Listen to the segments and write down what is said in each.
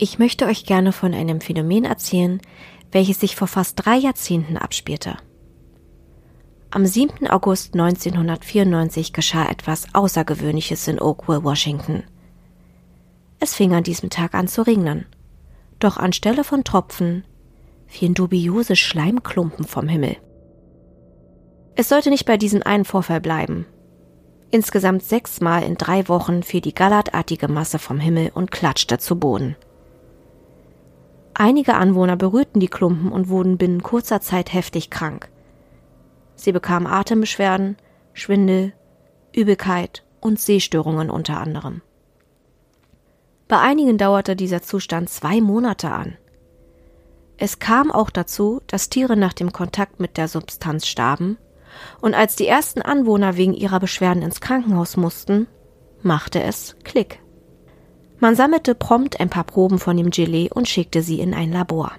Ich möchte euch gerne von einem Phänomen erzählen, welches sich vor fast drei Jahrzehnten abspielte. Am 7. August 1994 geschah etwas Außergewöhnliches in Oakville, Washington. Es fing an diesem Tag an zu regnen. Doch anstelle von Tropfen fielen dubiose Schleimklumpen vom Himmel. Es sollte nicht bei diesem einen Vorfall bleiben. Insgesamt sechsmal in drei Wochen fiel die gallertartige Masse vom Himmel und klatschte zu Boden. Einige Anwohner berührten die Klumpen und wurden binnen kurzer Zeit heftig krank. Sie bekamen Atembeschwerden, Schwindel, Übelkeit und Sehstörungen unter anderem. Bei einigen dauerte dieser Zustand zwei Monate an. Es kam auch dazu, dass Tiere nach dem Kontakt mit der Substanz starben, und als die ersten Anwohner wegen ihrer Beschwerden ins Krankenhaus mussten, machte es Klick. Man sammelte prompt ein paar Proben von dem Gelee und schickte sie in ein Labor.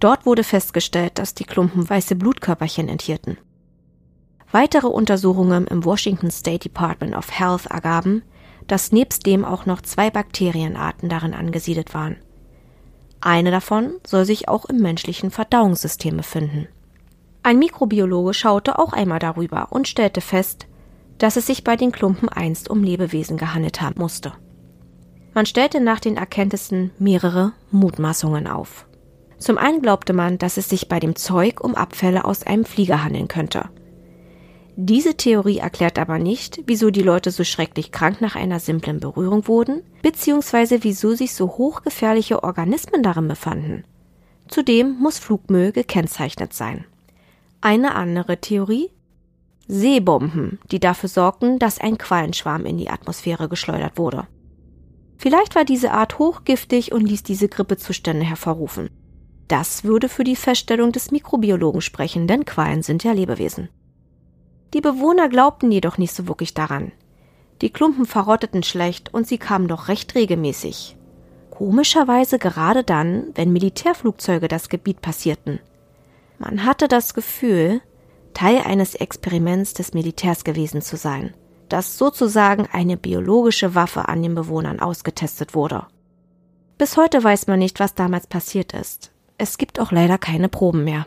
Dort wurde festgestellt, dass die Klumpen weiße Blutkörperchen enthielten. Weitere Untersuchungen im Washington State Department of Health ergaben, dass nebst dem auch noch zwei Bakterienarten darin angesiedelt waren. Eine davon soll sich auch im menschlichen Verdauungssystem befinden. Ein Mikrobiologe schaute auch einmal darüber und stellte fest, dass es sich bei den Klumpen einst um Lebewesen gehandelt haben musste. Man stellte nach den Erkenntnissen mehrere Mutmaßungen auf. Zum einen glaubte man, dass es sich bei dem Zeug um Abfälle aus einem Flieger handeln könnte. Diese Theorie erklärt aber nicht, wieso die Leute so schrecklich krank nach einer simplen Berührung wurden, beziehungsweise wieso sich so hochgefährliche Organismen darin befanden. Zudem muss Flugmüll gekennzeichnet sein. Eine andere Theorie? Seebomben, die dafür sorgten, dass ein Quallenschwarm in die Atmosphäre geschleudert wurde. Vielleicht war diese Art hochgiftig und ließ diese Grippezustände hervorrufen. Das würde für die Feststellung des Mikrobiologen sprechen, denn Quallen sind ja Lebewesen. Die Bewohner glaubten jedoch nicht so wirklich daran. Die Klumpen verrotteten schlecht und sie kamen doch recht regelmäßig. Komischerweise gerade dann, wenn Militärflugzeuge das Gebiet passierten. Man hatte das Gefühl, Teil eines Experiments des Militärs gewesen zu sein dass sozusagen eine biologische Waffe an den Bewohnern ausgetestet wurde. Bis heute weiß man nicht, was damals passiert ist. Es gibt auch leider keine Proben mehr.